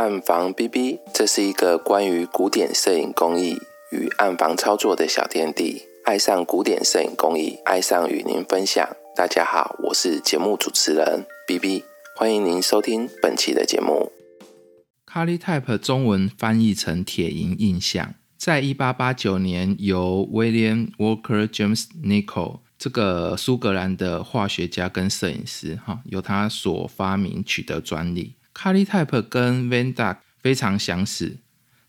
暗房 B B，这是一个关于古典摄影工艺与暗房操作的小天地。爱上古典摄影工艺，爱上与您分享。大家好，我是节目主持人 B B，欢迎您收听本期的节目。Cali Type 中文翻译成铁银印象，在一八八九年由 William Walker James Nichol 这个苏格兰的化学家跟摄影师，哈，由他所发明取得专利。Cali Type 跟 Van Dyck 非常相似，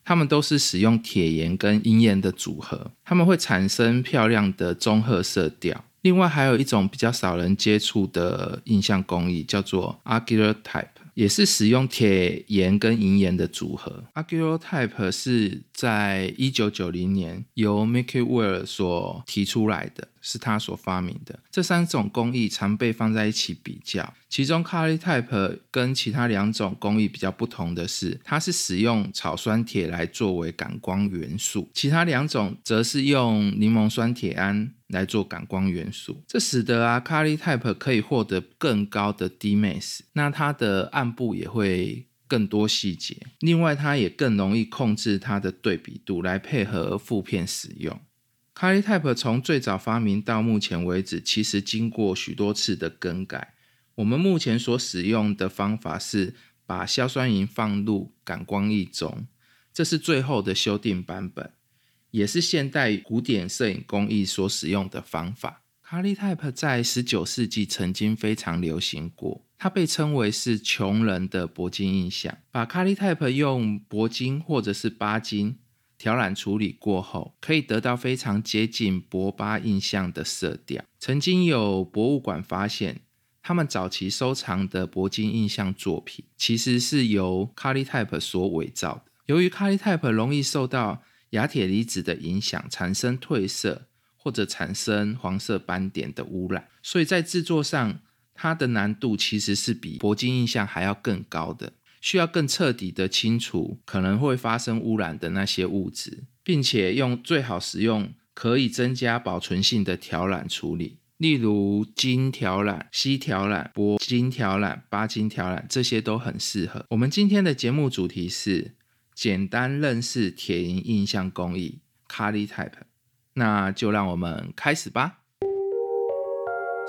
它们都是使用铁盐跟银盐的组合，它们会产生漂亮的棕褐色调。另外还有一种比较少人接触的印象工艺，叫做 a g u l a t y p e。也是使用铁盐跟银盐的组合。Agulotype 是在一九九零年由 Mickey Weir 所提出来的，是他所发明的。这三种工艺常被放在一起比较，其中 Cali Type 跟其他两种工艺比较不同的是，它是使用草酸铁来作为感光元素，其他两种则是用柠檬酸铁铵。来做感光元素，这使得啊 c a l i Type 可以获得更高的 D Max，那它的暗部也会更多细节。另外，它也更容易控制它的对比度，来配合负片使用。c a l i Type 从最早发明到目前为止，其实经过许多次的更改。我们目前所使用的方法是把硝酸银放入感光液中，这是最后的修订版本。也是现代古典摄影工艺所使用的方法。Cali Type 在十九世纪曾经非常流行过，它被称为是穷人的铂金印象。把 Cali Type 用铂金或者是巴金调染处理过后，可以得到非常接近铂巴印象的色调。曾经有博物馆发现，他们早期收藏的铂金印象作品，其实是由 Cali Type 所伪造的。由于 Cali Type 容易受到亚铁离子的影响产生褪色或者产生黄色斑点的污染，所以在制作上它的难度其实是比铂金印象还要更高的，需要更彻底的清除可能会发生污染的那些物质，并且用最好使用可以增加保存性的调染处理，例如金调染、锡调染、铂金调染、钯金调染，这些都很适合。我们今天的节目主题是。简单认识铁银印象工艺 Cali Type，那就让我们开始吧。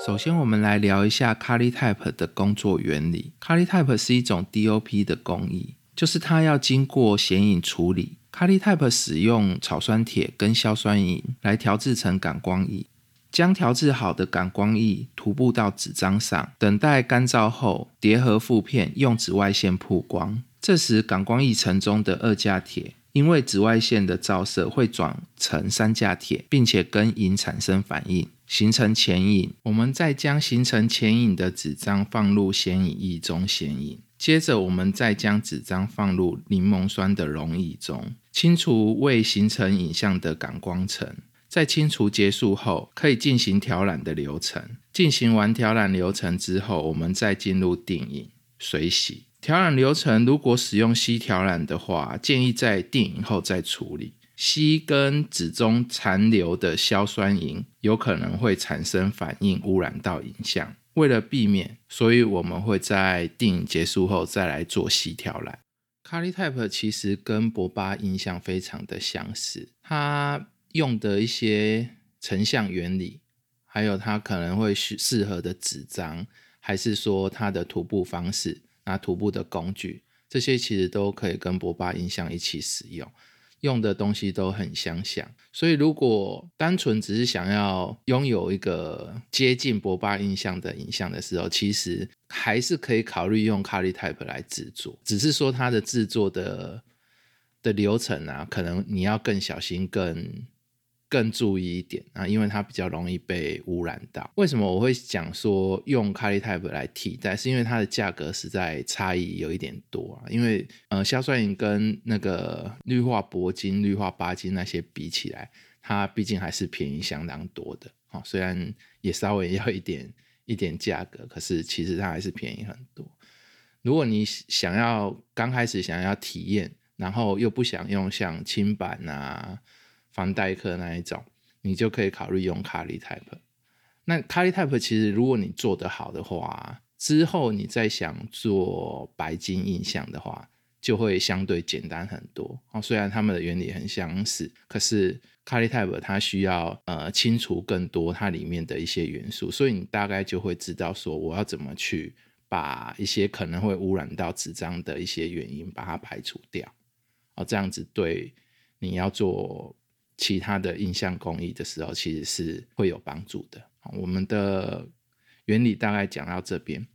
首先，我们来聊一下 Cali Type 的工作原理。Cali Type 是一种 DOP 的工艺，就是它要经过显影处理。Cali Type 使用草酸铁跟硝酸银来调制成感光液，将调制好的感光液涂布到纸张上，等待干燥后叠合负片，用紫外线曝光。这时，感光液层中的二价铁因为紫外线的照射会转成三价铁，并且跟银产生反应，形成前影。我们再将形成前影的纸张放入显影液中显影，接着我们再将纸张放入柠檬酸的溶液中，清除未形成影像的感光层。在清除结束后，可以进行调染的流程。进行完调染流程之后，我们再进入定影、水洗。调染流程，如果使用锡调染的话，建议在定影后再处理。硒跟纸中残留的硝酸银有可能会产生反应，污染到影像。为了避免，所以我们会在电影结束后再来做锡调染。Cali Type 其实跟博巴印象非常的相似，它用的一些成像原理，还有它可能会适适合的纸张，还是说它的涂布方式。拿徒步的工具，这些其实都可以跟博巴印象一起使用，用的东西都很相像。所以如果单纯只是想要拥有一个接近博巴印象的影像的时候，其实还是可以考虑用 Cali Type 来制作，只是说它的制作的的流程啊，可能你要更小心、更。更注意一点啊，因为它比较容易被污染到。为什么我会讲说用 Cali Type 来替代？是因为它的价格实在差异有一点多啊。因为呃，硝酸银跟那个氯化铂金、氯化巴金那些比起来，它毕竟还是便宜相当多的。哦，虽然也稍微要一点一点价格，可是其实它还是便宜很多。如果你想要刚开始想要体验，然后又不想用像轻板啊。防代课那一种，你就可以考虑用 Cali Type。那 Cali Type 其实，如果你做得好的话，之后你再想做白金印象的话，就会相对简单很多。哦，虽然它们的原理很相似，可是 Kali Type 它需要呃清除更多它里面的一些元素，所以你大概就会知道说我要怎么去把一些可能会污染到纸张的一些原因把它排除掉。哦，这样子对你要做其他的印象工艺的时候，其实是会有帮助的。我们的原理大概讲到这边，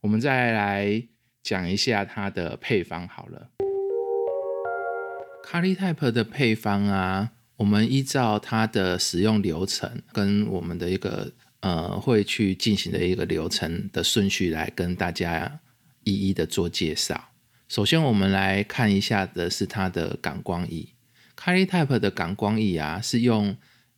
我们再来。讲一下它的配方好了。Kali Type 的配方啊，我们依照它的使用流程跟我们的一个呃会去进行的一个流程的顺序来跟大家一一的做介绍。首先，我们来看一下的是它的感光仪。Kali Type 的感光液啊，是用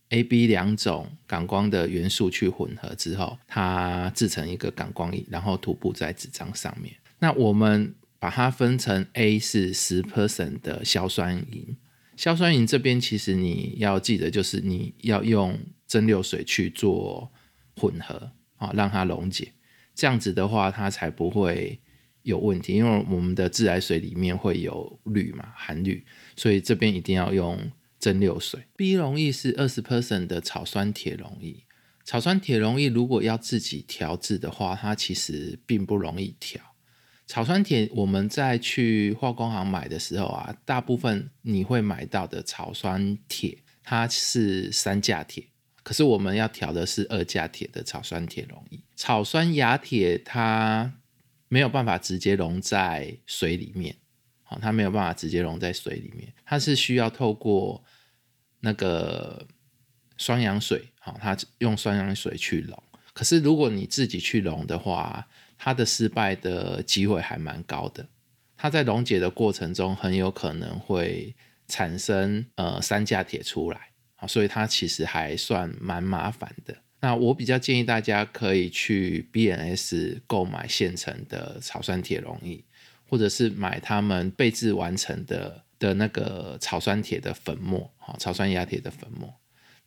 A、B 两种感光的元素去混合之后，它制成一个感光液，然后涂布在纸张上面。那我们把它分成 A 是十 percent 的硝酸银，硝酸银这边其实你要记得，就是你要用蒸馏水去做混合啊，让它溶解，这样子的话它才不会有问题，因为我们的自来水里面会有氯嘛，含氯，所以这边一定要用蒸馏水。B 溶液是二十 percent 的草酸铁溶液，草酸铁溶液如果要自己调制的话，它其实并不容易调。草酸铁，我们在去化工行买的时候啊，大部分你会买到的草酸铁，它是三价铁，可是我们要调的是二价铁的草酸铁溶液。草酸亚铁它没有办法直接溶在水里面，好，它没有办法直接溶在水里面，它是需要透过那个双氧水，好，它用双氧水去溶。可是如果你自己去溶的话，它的失败的机会还蛮高的，它在溶解的过程中很有可能会产生呃三价铁出来啊，所以它其实还算蛮麻烦的。那我比较建议大家可以去 BNS 购买现成的草酸铁溶液，或者是买他们备制完成的的那个草酸铁的粉末，好，草酸亚铁的粉末。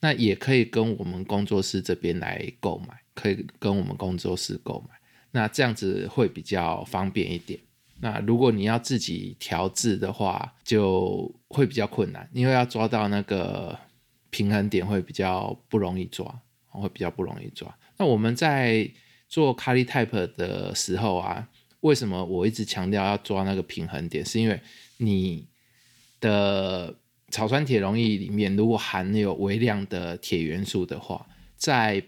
那也可以跟我们工作室这边来购买，可以跟我们工作室购买。那这样子会比较方便一点。那如果你要自己调制的话，就会比较困难，因为要抓到那个平衡点会比较不容易抓，会比较不容易抓。那我们在做 Kali Type 的时候啊，为什么我一直强调要抓那个平衡点？是因为你的草酸铁溶液里面如果含有微量的铁元素的话，在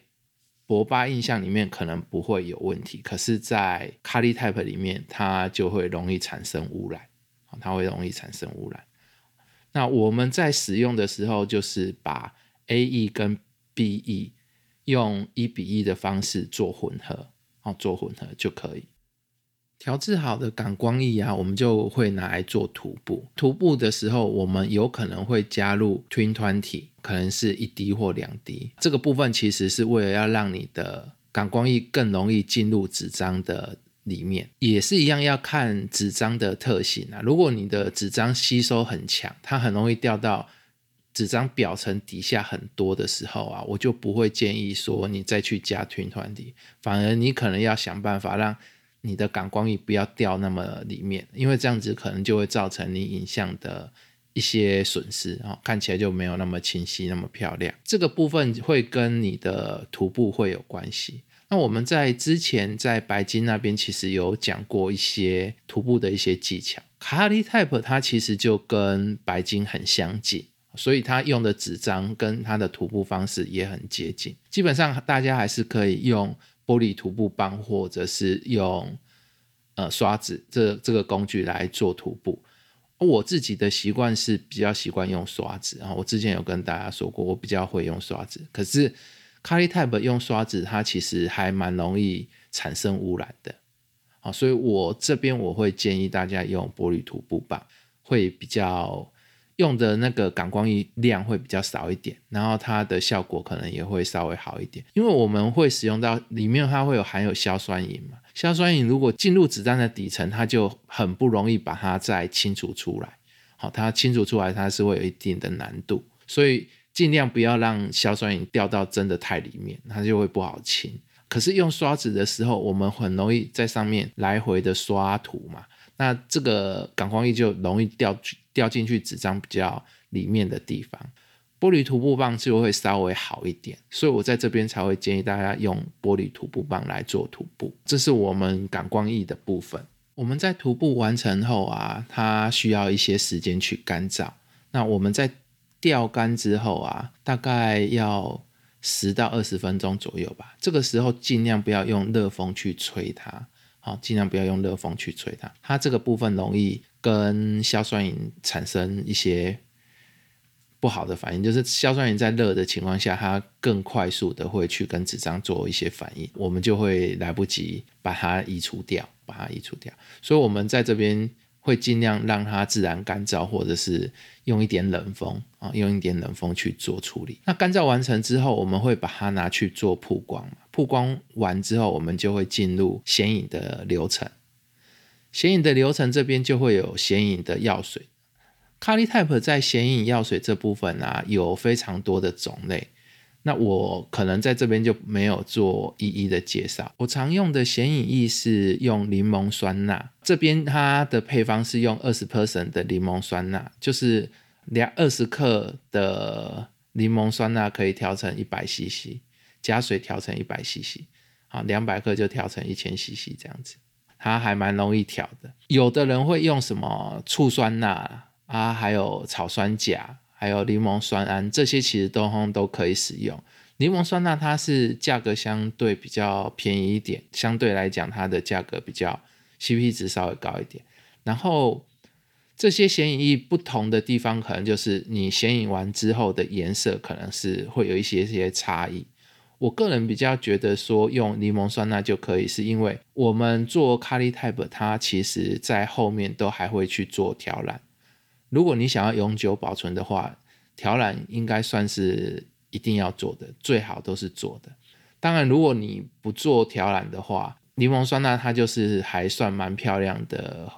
博巴印象里面可能不会有问题，可是，在 Kali Type 里面，它就会容易产生污染，它会容易产生污染。那我们在使用的时候，就是把 A E 跟 B E 用一比一的方式做混合，哦，做混合就可以。调制好的感光液啊，我们就会拿来做涂布。涂布的时候，我们有可能会加入 Twin Twenty，可能是一滴或两滴。这个部分其实是为了要让你的感光液更容易进入纸张的里面，也是一样要看纸张的特性啊。如果你的纸张吸收很强，它很容易掉到纸张表层底下很多的时候啊，我就不会建议说你再去加 Twin Twenty，反而你可能要想办法让。你的感光液不要掉那么里面，因为这样子可能就会造成你影像的一些损失啊，看起来就没有那么清晰、那么漂亮。这个部分会跟你的涂布会有关系。那我们在之前在白金那边其实有讲过一些涂布的一些技巧。卡利 type 它其实就跟白金很相近，所以它用的纸张跟它的涂布方式也很接近。基本上大家还是可以用。玻璃涂布棒，或者是用呃刷子这这个工具来做涂布。我自己的习惯是比较习惯用刷子，然后我之前有跟大家说过，我比较会用刷子。可是 Kali Type 用刷子，它其实还蛮容易产生污染的。啊，所以我这边我会建议大家用玻璃涂布棒，会比较。用的那个感光液量会比较少一点，然后它的效果可能也会稍微好一点，因为我们会使用到里面它会有含有硝酸银嘛，硝酸银如果进入子弹的底层，它就很不容易把它再清除出来。好，它清除出来它是会有一定的难度，所以尽量不要让硝酸银掉到真的太里面，它就会不好清。可是用刷子的时候，我们很容易在上面来回的刷涂嘛。那这个感光液就容易掉掉进去纸张比较里面的地方。玻璃涂布棒就会稍微好一点，所以我在这边才会建议大家用玻璃涂布棒来做涂布。这是我们感光液的部分。我们在涂布完成后啊，它需要一些时间去干燥。那我们在吊干之后啊，大概要十到二十分钟左右吧。这个时候尽量不要用热风去吹它，好，尽量不要用热风去吹它。它这个部分容易跟硝酸银产生一些。不好的反应就是硝酸盐在热的情况下，它更快速的会去跟纸张做一些反应，我们就会来不及把它移除掉，把它移除掉。所以，我们在这边会尽量让它自然干燥，或者是用一点冷风啊，用一点冷风去做处理。那干燥完成之后，我们会把它拿去做曝光曝光完之后，我们就会进入显影的流程。显影的流程这边就会有显影的药水。c a l i Type 在显影药水这部分啊，有非常多的种类。那我可能在这边就没有做一一的介绍。我常用的显影液是用柠檬酸钠，这边它的配方是用二十 percent 的柠檬酸钠，就是两二十克的柠檬酸钠可以调成一百 CC，加水调成一百 CC，好，两百克就调成一千 CC 这样子，它还蛮容易调的。有的人会用什么醋酸钠？啊，还有草酸钾，还有柠檬酸胺，这些其实都都可以使用。柠檬酸钠它是价格相对比较便宜一点，相对来讲它的价格比较 CP 值稍微高一点。然后这些显影液不同的地方，可能就是你显影完之后的颜色可能是会有一些些差异。我个人比较觉得说用柠檬酸钠就可以，是因为我们做 Cali Type，它其实在后面都还会去做调染。如果你想要永久保存的话，调染应该算是一定要做的，最好都是做的。当然，如果你不做调染的话，柠檬酸钠它就是还算蛮漂亮的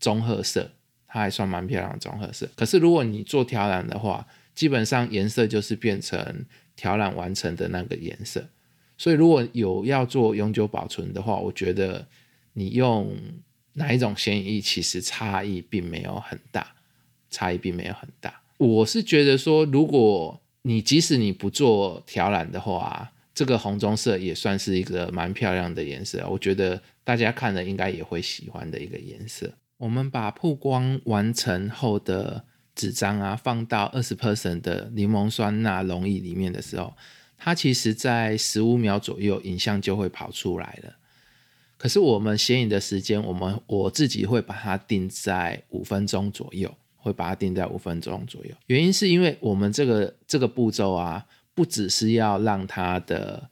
棕褐色，它还算蛮漂亮的棕褐色。可是如果你做调染的话，基本上颜色就是变成调染完成的那个颜色。所以如果有要做永久保存的话，我觉得你用哪一种显影液，其实差异并没有很大。差异并没有很大，我是觉得说，如果你即使你不做调染的话，这个红棕色也算是一个蛮漂亮的颜色，我觉得大家看了应该也会喜欢的一个颜色。我们把曝光完成后的纸张啊，放到二十 percent 的柠檬酸钠溶液里面的时候，它其实在十五秒左右影像就会跑出来了。可是我们显影的时间，我们我自己会把它定在五分钟左右。会把它定在五分钟左右，原因是因为我们这个这个步骤啊，不只是要让它的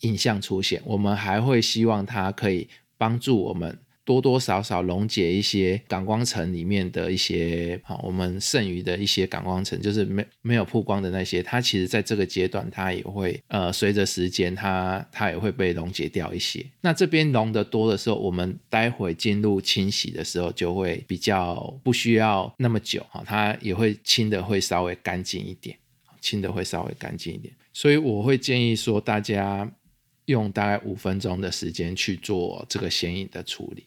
影像出现，我们还会希望它可以帮助我们。多多少少溶解一些感光层里面的一些好，我们剩余的一些感光层，就是没没有曝光的那些，它其实在这个阶段，它也会呃随着时间，它它也会被溶解掉一些。那这边溶的多的时候，我们待会进入清洗的时候，就会比较不需要那么久哈，它也会清的会稍微干净一点，清的会稍微干净一点。所以我会建议说，大家用大概五分钟的时间去做这个显影的处理。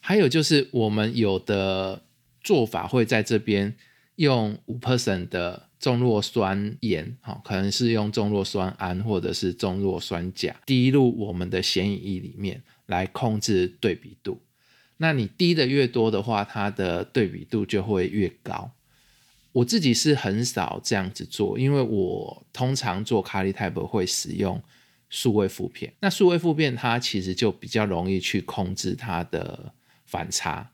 还有就是我们有的做法会在这边用五 percent 的重弱酸盐，哈，可能是用重弱酸胺或者是重弱酸钾滴入我们的显影液里面来控制对比度。那你滴的越多的话，它的对比度就会越高。我自己是很少这样子做，因为我通常做卡利 type 会使用数位负片。那数位负片它其实就比较容易去控制它的。反差，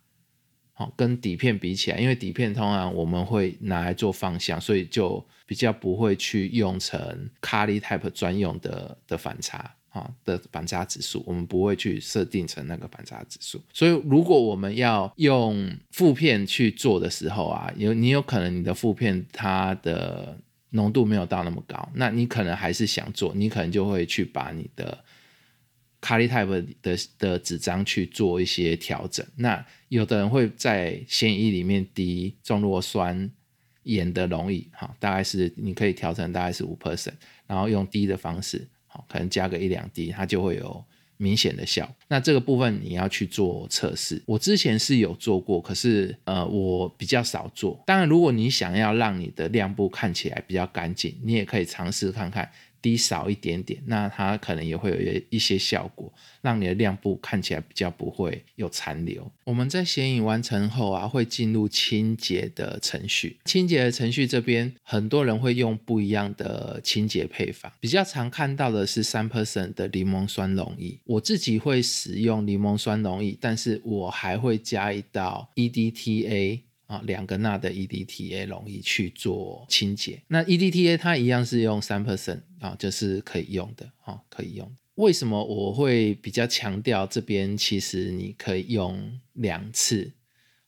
好，跟底片比起来，因为底片通常我们会拿来做方向，所以就比较不会去用成 Cali Type 专用的的反差啊的反差指数，我们不会去设定成那个反差指数。所以如果我们要用负片去做的时候啊，有你有可能你的负片它的浓度没有到那么高，那你可能还是想做，你可能就会去把你的。卡利 type 的的纸张去做一些调整，那有的人会在显影里面滴重弱酸盐的溶液，哈，大概是你可以调成大概是五 percent，然后用滴的方式，好，可能加个一两滴，它就会有明显的效。那这个部分你要去做测试。我之前是有做过，可是呃我比较少做。当然，如果你想要让你的亮部看起来比较干净，你也可以尝试看看。低少一点点，那它可能也会有一些效果，让你的亮部看起来比较不会有残留。我们在显影完成后啊，会进入清洁的程序。清洁的程序这边，很多人会用不一样的清洁配方，比较常看到的是三 percent 的柠檬酸溶液。我自己会使用柠檬酸溶液，但是我还会加一道 EDTA。啊，两个钠的 EDTA 容易去做清洁。那 EDTA 它一样是用三 percent 啊，就是可以用的啊，可以用。为什么我会比较强调这边？其实你可以用两次。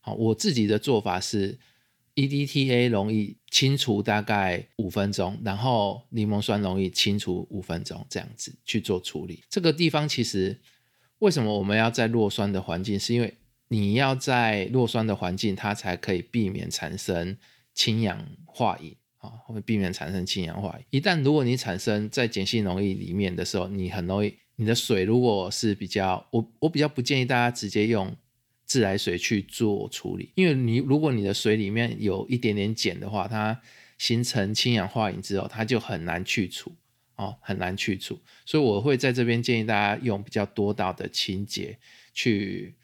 好，我自己的做法是 EDTA 容易清除大概五分钟，然后柠檬酸容易清除五分钟，这样子去做处理。这个地方其实为什么我们要在弱酸的环境？是因为你要在弱酸的环境，它才可以避免产生氢氧化银啊，会避免产生氢氧化饮。一旦如果你产生在碱性溶液里面的时候，你很容易，你的水如果是比较，我我比较不建议大家直接用自来水去做处理，因为你如果你的水里面有一点点碱的话，它形成氢氧化银之后，它就很难去除哦，很难去除。所以我会在这边建议大家用比较多道的清洁去。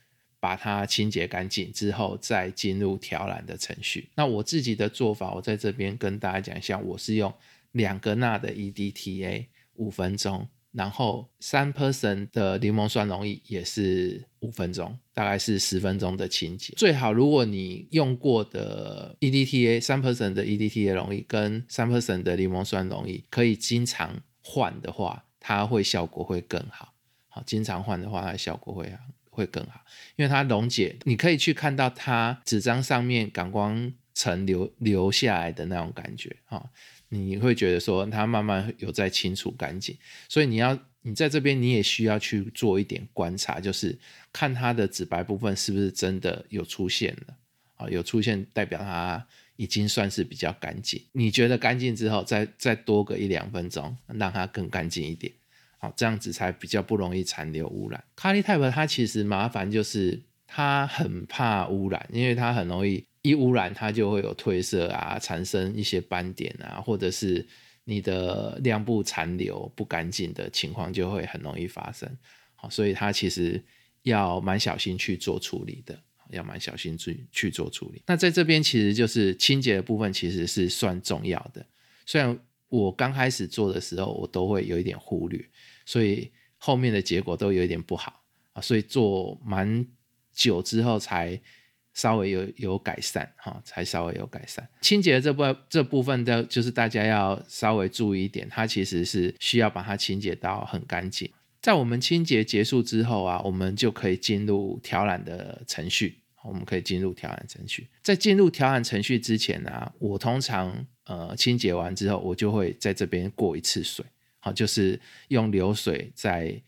把它清洁干净之后，再进入调染的程序。那我自己的做法，我在这边跟大家讲一下，我是用两个钠的 EDTA 五分钟，然后三 percent 的柠檬酸溶液也是五分钟，大概是十分钟的清洁。最好如果你用过的 EDTA 三 percent 的 EDTA 溶液跟三 percent 的柠檬酸溶液可以经常换的话，它会效果会更好。好，经常换的话，它效果会好。会更好，因为它溶解，你可以去看到它纸张上面感光层留留下来的那种感觉啊，你会觉得说它慢慢有在清除干净，所以你要你在这边你也需要去做一点观察，就是看它的紫白部分是不是真的有出现了啊，有出现代表它已经算是比较干净，你觉得干净之后，再再多个一两分钟，让它更干净一点。这样子才比较不容易残留污染。卡利 type 它其实麻烦就是它很怕污染，因为它很容易一污染它就会有褪色啊，产生一些斑点啊，或者是你的亮部残留不干净的情况就会很容易发生。好，所以它其实要蛮小心去做处理的，要蛮小心去去做处理。那在这边其实就是清洁的部分其实是算重要的，虽然我刚开始做的时候我都会有一点忽略。所以后面的结果都有一点不好啊，所以做蛮久之后才稍微有有改善哈，才稍微有改善。清洁的这部这部分的，就是大家要稍微注意一点，它其实是需要把它清洁到很干净。在我们清洁结束之后啊，我们就可以进入调染的程序。我们可以进入调染程序。在进入调染程序之前呢，我通常呃清洁完之后，我就会在这边过一次水。好，就是用流水再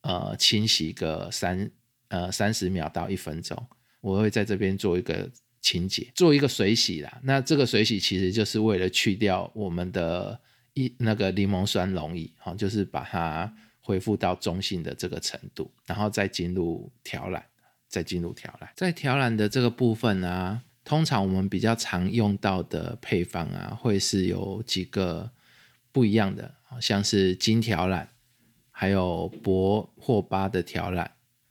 呃清洗个三呃三十秒到一分钟，我会在这边做一个清洁，做一个水洗啦。那这个水洗其实就是为了去掉我们的一那个柠檬酸溶液，好，就是把它恢复到中性的这个程度，然后再进入调染，再进入调染。在调染的这个部分啊，通常我们比较常用到的配方啊，会是有几个不一样的。像是金条染，还有铂或八的条染，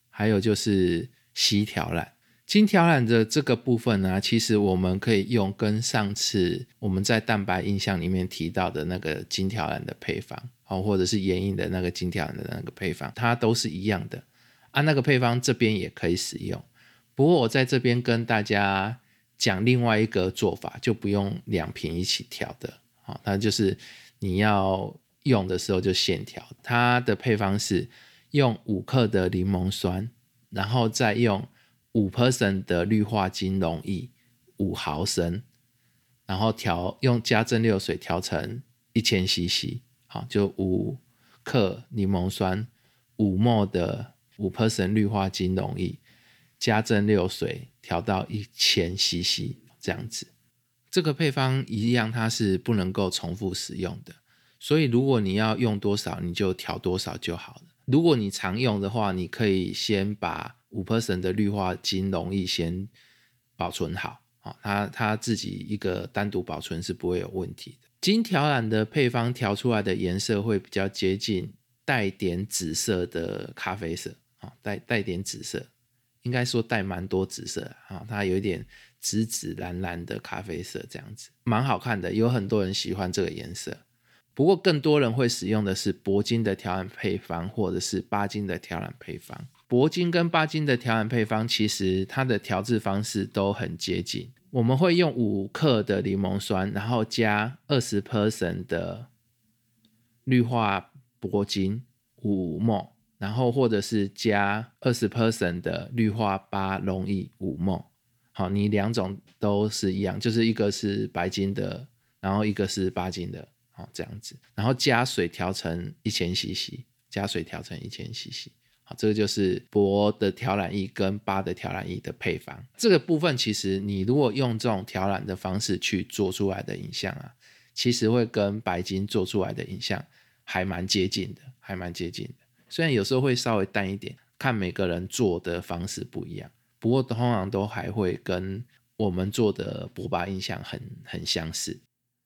还有就是锡条染。金条染的这个部分呢，其实我们可以用跟上次我们在蛋白印象里面提到的那个金条染的配方，哦，或者是眼影的那个金条染的那个配方，它都是一样的。啊，那个配方这边也可以使用。不过我在这边跟大家讲另外一个做法，就不用两瓶一起调的。好，那就是你要。用的时候就现调，它的配方是用五克的柠檬酸，然后再用五 percent 的氯化金溶液五毫升，然后调用加蒸馏水调成一千 CC，好，就五克柠檬酸五沫的五 percent 氯化金溶液加蒸馏水调到一千 CC 这样子。这个配方一样，它是不能够重复使用的。所以，如果你要用多少，你就调多少就好了。如果你常用的话，你可以先把五 percent 的氯化金溶液先保存好，啊，它它自己一个单独保存是不会有问题的。金调染的配方调出来的颜色会比较接近带点紫色的咖啡色，啊，带带点紫色，应该说带蛮多紫色啊，它有一点紫紫蓝蓝的咖啡色这样子，蛮好看的，有很多人喜欢这个颜色。不过更多人会使用的是铂金的调染配方，或者是巴金的调染配方。铂金跟巴金的调染配方，其实它的调制方式都很接近。我们会用五克的柠檬酸，然后加二十 percent 的氯化铂金五 m 然后或者是加二十 percent 的氯化钯溶液五 m 好，你两种都是一样，就是一个是白金的，然后一个是八金的。哦，这样子，然后加水调成一千 CC，加水调成一千 CC，好，这个就是铂的调染液跟八的调染液的配方。这个部分其实你如果用这种调染的方式去做出来的影像啊，其实会跟白金做出来的影像还蛮接近的，还蛮接近的。虽然有时候会稍微淡一点，看每个人做的方式不一样，不过通常都还会跟我们做的博巴印象很很相似。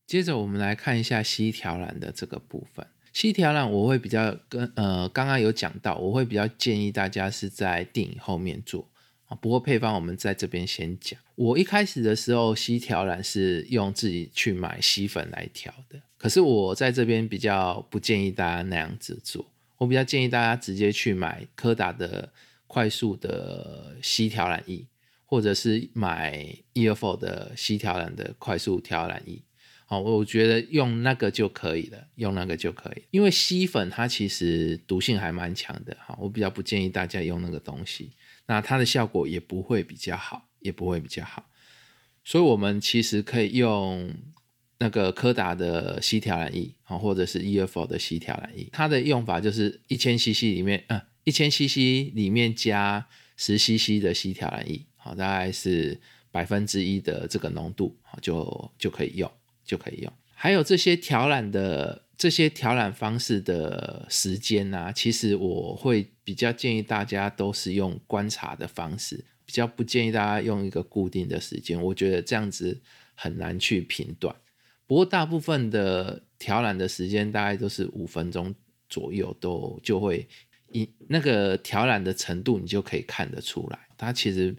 接着我们来看一下烯调染的这个部分。烯调染我会比较跟呃刚刚有讲到，我会比较建议大家是在电影后面做啊。不过配方我们在这边先讲。我一开始的时候烯调染是用自己去买烯粉来调的，可是我在这边比较不建议大家那样子做。我比较建议大家直接去买柯达的快速的吸调染液，或者是买 EFO 的吸调染的快速调染液。好，我觉得用那个就可以了，用那个就可以，因为吸粉它其实毒性还蛮强的，哈，我比较不建议大家用那个东西，那它的效果也不会比较好，也不会比较好，所以我们其实可以用那个柯达的吸调染液，啊，或者是 EFO 的吸调染液，它的用法就是一千 CC 里面，嗯，一千 CC 里面加十 CC 的西调染液，好，大概是百分之一的这个浓度，好，就就可以用。就可以用，还有这些调染的这些调染方式的时间呢？其实我会比较建议大家都是用观察的方式，比较不建议大家用一个固定的时间。我觉得这样子很难去评断。不过大部分的调染的时间大概都是五分钟左右，都就会一那个调染的程度，你就可以看得出来。它其实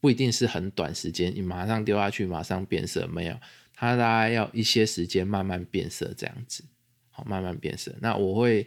不一定是很短时间，你马上丢下去马上变色没有。它大概要一些时间慢慢变色，这样子，好，慢慢变色。那我会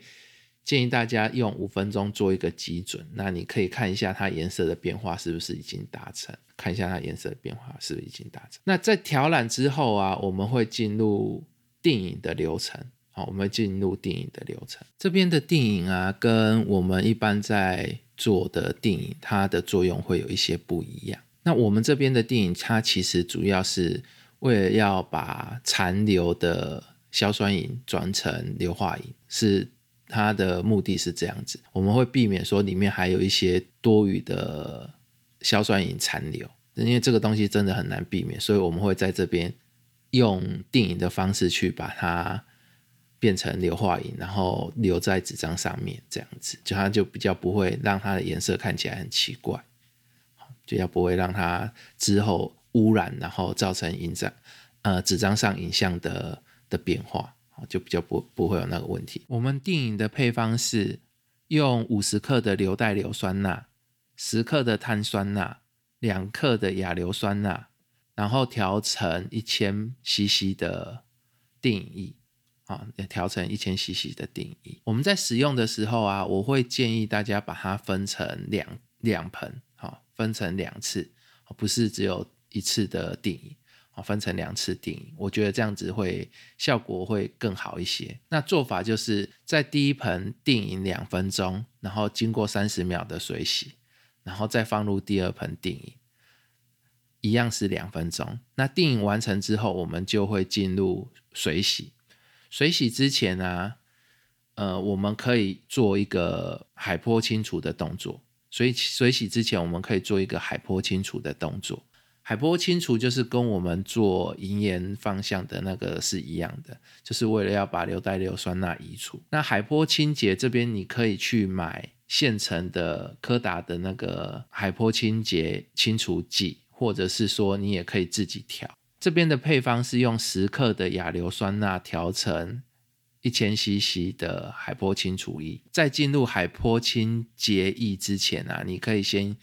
建议大家用五分钟做一个基准。那你可以看一下它颜色的变化是不是已经达成，看一下它颜色的变化是不是已经达成。那在调染之后啊，我们会进入定影的流程。好，我们进入定影的流程。这边的定影啊，跟我们一般在做的定影，它的作用会有一些不一样。那我们这边的定影，它其实主要是。为了要把残留的硝酸银转成硫化银，是它的目的是这样子。我们会避免说里面还有一些多余的硝酸银残留，因为这个东西真的很难避免，所以我们会在这边用定影的方式去把它变成硫化银，然后留在纸张上面，这样子就它就比较不会让它的颜色看起来很奇怪，就要不会让它之后。污染，然后造成影像，呃，纸张上影像的的变化，就比较不不会有那个问题。我们定影的配方是用五十克的硫代硫酸钠，十克的碳酸钠，两克的亚硫酸钠，然后调成一千 CC 的定影液，啊，也调成一千 CC 的定影液。我们在使用的时候啊，我会建议大家把它分成两两盆，好，分成两次，不是只有。一次的定影啊，分成两次定影，我觉得这样子会效果会更好一些。那做法就是在第一盆定影两分钟，然后经过三十秒的水洗，然后再放入第二盆定影，一样是两分钟。那定影完成之后，我们就会进入水洗。水洗之前呢，呃，我们可以做一个海波清除的动作。所以水洗之前，我们可以做一个海波清除的动作。海波清除就是跟我们做银盐方向的那个是一样的，就是为了要把硫代硫酸钠移除。那海波清洁这边你可以去买现成的柯达的那个海波清洁清除剂，或者是说你也可以自己调。这边的配方是用十克的亚硫酸钠调成一千 CC 的海波清除液，在进入海波清洁液之前啊，你可以先。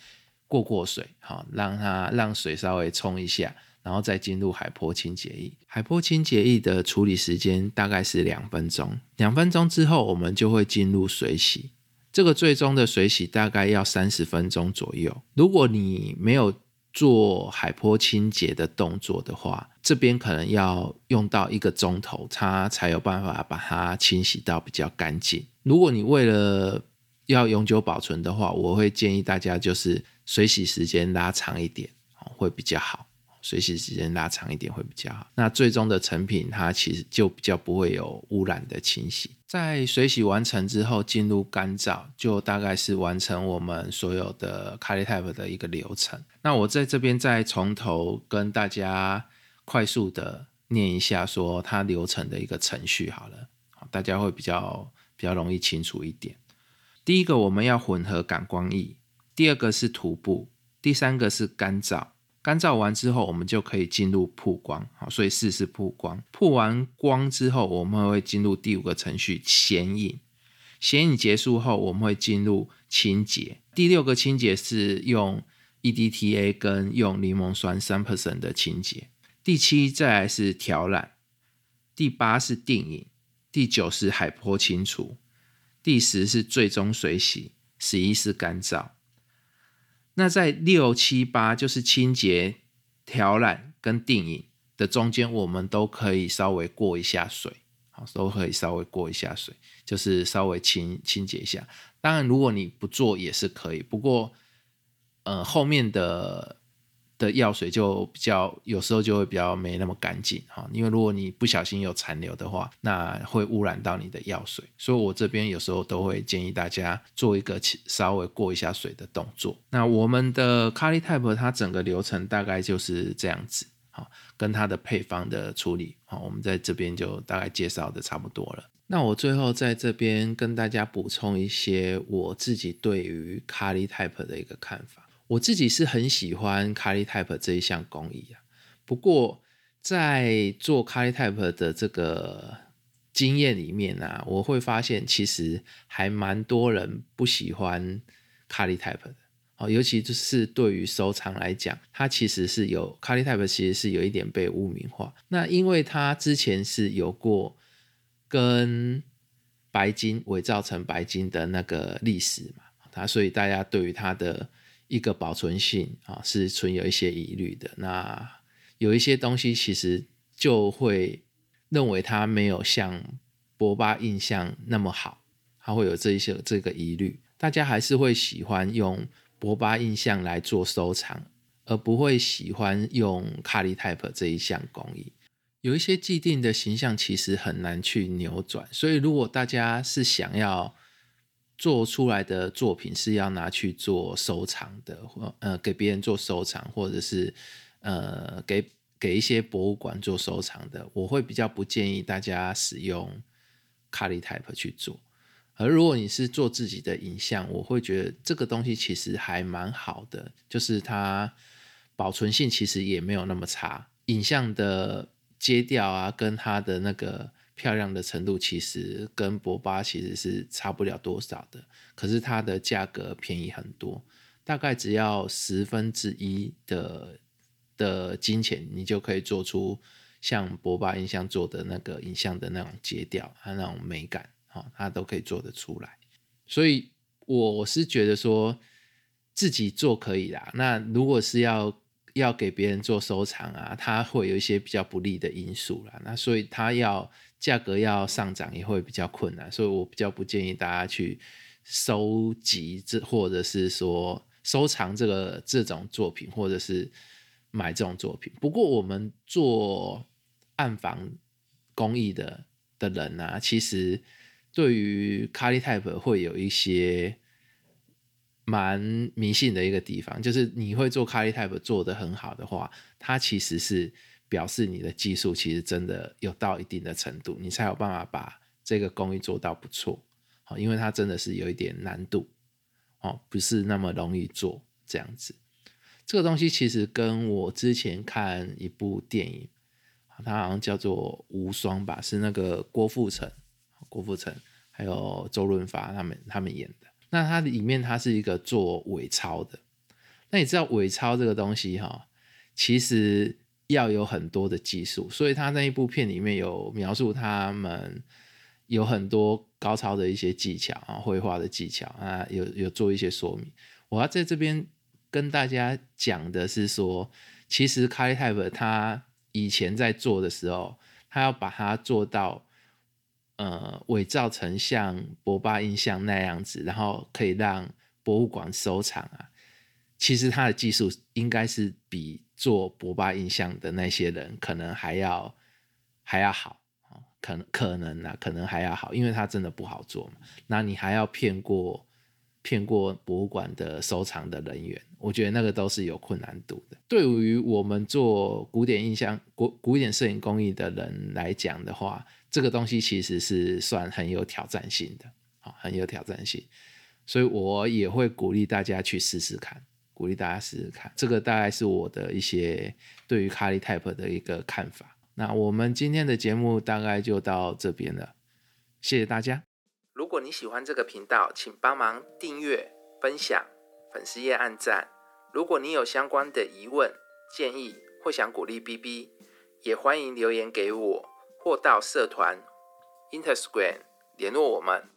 过过水，好，让它让水稍微冲一下，然后再进入海波清洁液。海波清洁液的处理时间大概是两分钟，两分钟之后我们就会进入水洗。这个最终的水洗大概要三十分钟左右。如果你没有做海波清洁的动作的话，这边可能要用到一个钟头，它才有办法把它清洗到比较干净。如果你为了要永久保存的话，我会建议大家就是水洗时间拉长一点，会比较好。水洗时间拉长一点会比较好。那最终的成品它其实就比较不会有污染的清洗。在水洗完成之后，进入干燥，就大概是完成我们所有的 c a l i Type 的一个流程。那我在这边再从头跟大家快速的念一下，说它流程的一个程序好了，大家会比较比较容易清楚一点。第一个我们要混合感光液，第二个是涂布，第三个是干燥。干燥完之后，我们就可以进入曝光。好，所以四是曝光。曝完光之后，我们会进入第五个程序显影。显影结束后，我们会进入清洁。第六个清洁是用 EDTA 跟用柠檬酸三 percent 的清洁。第七再来是调染。第八是定影。第九是海波清除。第十是最终水洗，十一是干燥。那在六七八就是清洁、调染跟定影的中间，我们都可以稍微过一下水，好，都可以稍微过一下水，就是稍微清清洁一下。当然，如果你不做也是可以，不过，呃，后面的。的药水就比较有时候就会比较没那么干净哈，因为如果你不小心有残留的话，那会污染到你的药水，所以我这边有时候都会建议大家做一个稍微过一下水的动作。那我们的 c a l i Type 它整个流程大概就是这样子，好，跟它的配方的处理，好，我们在这边就大概介绍的差不多了。那我最后在这边跟大家补充一些我自己对于 c a l i Type 的一个看法。我自己是很喜欢 c a l i Type 这一项工艺啊，不过在做 c a l i Type 的这个经验里面呢，我会发现其实还蛮多人不喜欢 c a l i Type 的哦，尤其就是对于收藏来讲，它其实是有 c a l i Type 其实是有一点被污名化。那因为它之前是有过跟白金伪造成白金的那个历史嘛，它所以大家对于它的一个保存性啊是存有一些疑虑的，那有一些东西其实就会认为它没有像波巴印象那么好，它会有这一些这个疑虑，大家还是会喜欢用波巴印象来做收藏，而不会喜欢用卡利 type 这一项工艺。有一些既定的形象其实很难去扭转，所以如果大家是想要。做出来的作品是要拿去做收藏的，或呃给别人做收藏，或者是呃给给一些博物馆做收藏的，我会比较不建议大家使用卡利 type 去做。而如果你是做自己的影像，我会觉得这个东西其实还蛮好的，就是它保存性其实也没有那么差，影像的接调啊，跟它的那个。漂亮的程度其实跟博巴其实是差不了多少的，可是它的价格便宜很多，大概只要十分之一的的金钱，你就可以做出像博巴影像做的那个影像的那种节调和那种美感，哈，它都可以做得出来。所以我是觉得说自己做可以啦，那如果是要要给别人做收藏啊，它会有一些比较不利的因素啦，那所以它要。价格要上涨也会比较困难，所以我比较不建议大家去收集这或者是说收藏这个这种作品，或者是买这种作品。不过我们做暗房工艺的的人呢，其实对于 c a l i Type 会有一些蛮迷信的一个地方，就是你会做 Color Type 做的很好的话，它其实是表示你的技术其实真的有到一定的程度，你才有办法把这个工艺做到不错。好，因为它真的是有一点难度，哦，不是那么容易做这样子。这个东西其实跟我之前看一部电影，它好像叫做《无双》吧，是那个郭富城、郭富城还有周润发他们他们演的。那它里面它是一个做伪钞的。那你知道伪钞这个东西哈，其实要有很多的技术，所以他那一部片里面有描述他们有很多高超的一些技巧啊，绘画的技巧啊，有有做一些说明。我要在这边。跟大家讲的是说，其实 c a r t y p e 他以前在做的时候，他要把它做到呃伪造成像博巴印象那样子，然后可以让博物馆收藏啊。其实他的技术应该是比做博巴印象的那些人可能还要还要好可能可能啊，可能还要好，因为他真的不好做嘛。那你还要骗过。骗过博物馆的收藏的人员，我觉得那个都是有困难度的。对于我们做古典印象、古古典摄影工艺的人来讲的话，这个东西其实是算很有挑战性的，好，很有挑战性。所以我也会鼓励大家去试试看，鼓励大家试试看。这个大概是我的一些对于 Cali Type 的一个看法。那我们今天的节目大概就到这边了，谢谢大家。如果你喜欢这个频道，请帮忙订阅、分享、粉丝页按赞。如果你有相关的疑问、建议或想鼓励 B B，也欢迎留言给我，或到社团 Instagram 联络我们。